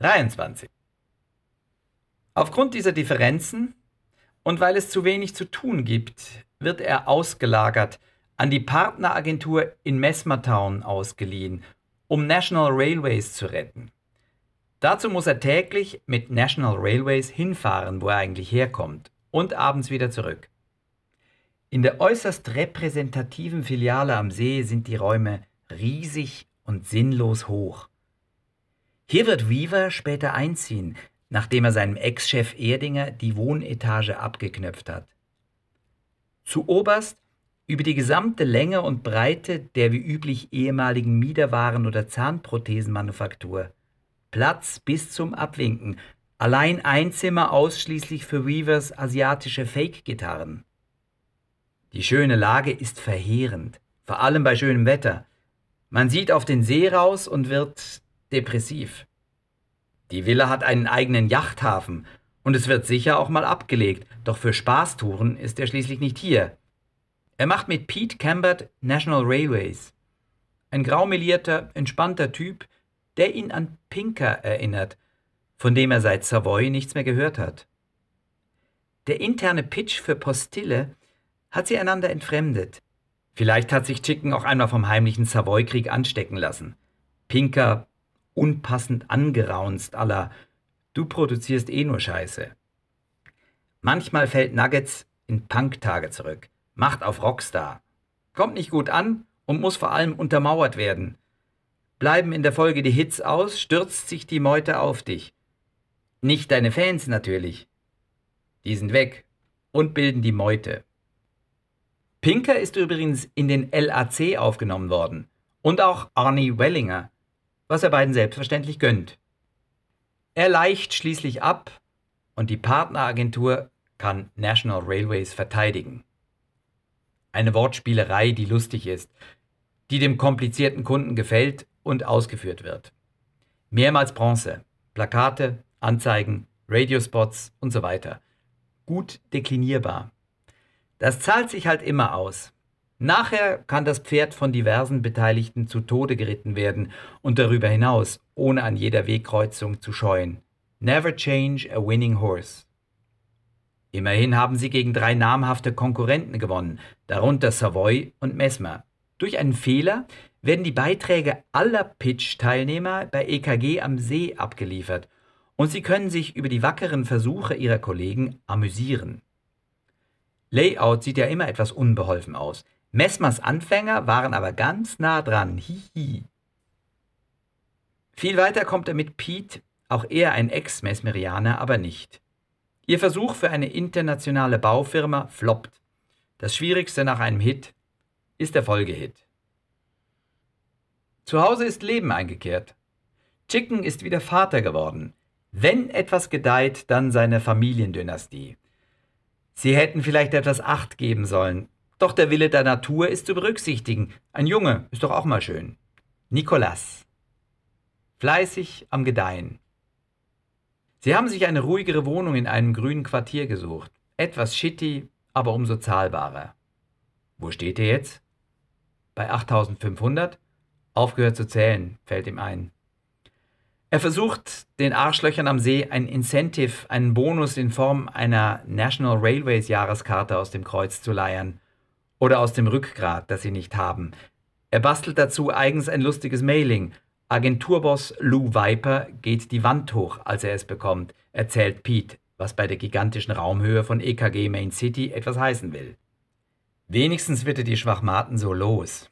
23. Aufgrund dieser Differenzen und weil es zu wenig zu tun gibt, wird er ausgelagert, an die Partneragentur in Messmertown ausgeliehen, um National Railways zu retten. Dazu muss er täglich mit National Railways hinfahren, wo er eigentlich herkommt, und abends wieder zurück. In der äußerst repräsentativen Filiale am See sind die Räume riesig und sinnlos hoch. Hier wird Weaver später einziehen, nachdem er seinem Ex-Chef Erdinger die Wohnetage abgeknöpft hat. Zu oberst über die gesamte Länge und Breite der wie üblich ehemaligen Miederwaren- oder Zahnprothesenmanufaktur. Platz bis zum Abwinken. Allein ein Zimmer ausschließlich für Weavers asiatische Fake-Gitarren. Die schöne Lage ist verheerend, vor allem bei schönem Wetter. Man sieht auf den See raus und wird depressiv. Die Villa hat einen eigenen Yachthafen und es wird sicher auch mal abgelegt, doch für Spaßtouren ist er schließlich nicht hier. Er macht mit Pete Cambert National Railways. Ein graumelierter, entspannter Typ, der ihn an Pinker erinnert, von dem er seit Savoy nichts mehr gehört hat. Der interne Pitch für Postille hat sie einander entfremdet. Vielleicht hat sich Chicken auch einmal vom heimlichen Savoy-Krieg anstecken lassen. Pinker unpassend angeraunzt aller Du produzierst eh nur Scheiße. Manchmal fällt Nuggets in Punk-Tage zurück, macht auf Rockstar, kommt nicht gut an und muss vor allem untermauert werden. Bleiben in der Folge die Hits aus, stürzt sich die Meute auf dich. Nicht deine Fans natürlich. Die sind weg und bilden die Meute. Pinker ist übrigens in den LAC aufgenommen worden und auch Arnie Wellinger, was er beiden selbstverständlich gönnt. Er leicht schließlich ab und die Partneragentur kann National Railways verteidigen. Eine Wortspielerei, die lustig ist, die dem komplizierten Kunden gefällt und ausgeführt wird. Mehrmals Bronze, Plakate, Anzeigen, Radiospots und so weiter. Gut deklinierbar. Das zahlt sich halt immer aus. Nachher kann das Pferd von diversen Beteiligten zu Tode geritten werden und darüber hinaus, ohne an jeder Wegkreuzung zu scheuen. Never change a winning horse. Immerhin haben sie gegen drei namhafte Konkurrenten gewonnen, darunter Savoy und Mesmer. Durch einen Fehler werden die Beiträge aller Pitch-Teilnehmer bei EKG am See abgeliefert und sie können sich über die wackeren Versuche ihrer Kollegen amüsieren. Layout sieht ja immer etwas unbeholfen aus. Messmers Anfänger waren aber ganz nah dran. Hihi. Viel weiter kommt er mit Pete, auch er ein Ex-Mesmerianer, aber nicht. Ihr Versuch für eine internationale Baufirma floppt. Das Schwierigste nach einem Hit ist der Folgehit. Zu Hause ist Leben eingekehrt. Chicken ist wieder Vater geworden. Wenn etwas gedeiht, dann seine Familiendynastie. Sie hätten vielleicht etwas Acht geben sollen, doch der Wille der Natur ist zu berücksichtigen. Ein Junge ist doch auch mal schön. Nikolas. Fleißig am Gedeihen. Sie haben sich eine ruhigere Wohnung in einem grünen Quartier gesucht. Etwas shitty, aber umso zahlbarer. Wo steht ihr jetzt? Bei 8500? Aufgehört zu zählen, fällt ihm ein. Er versucht, den Arschlöchern am See ein Incentive, einen Bonus in Form einer National Railways Jahreskarte aus dem Kreuz zu leiern oder aus dem Rückgrat, das sie nicht haben. Er bastelt dazu eigens ein lustiges Mailing. Agenturboss Lou Viper geht die Wand hoch, als er es bekommt, erzählt Pete, was bei der gigantischen Raumhöhe von EKG Main City etwas heißen will. Wenigstens wird er die Schwachmaten so los.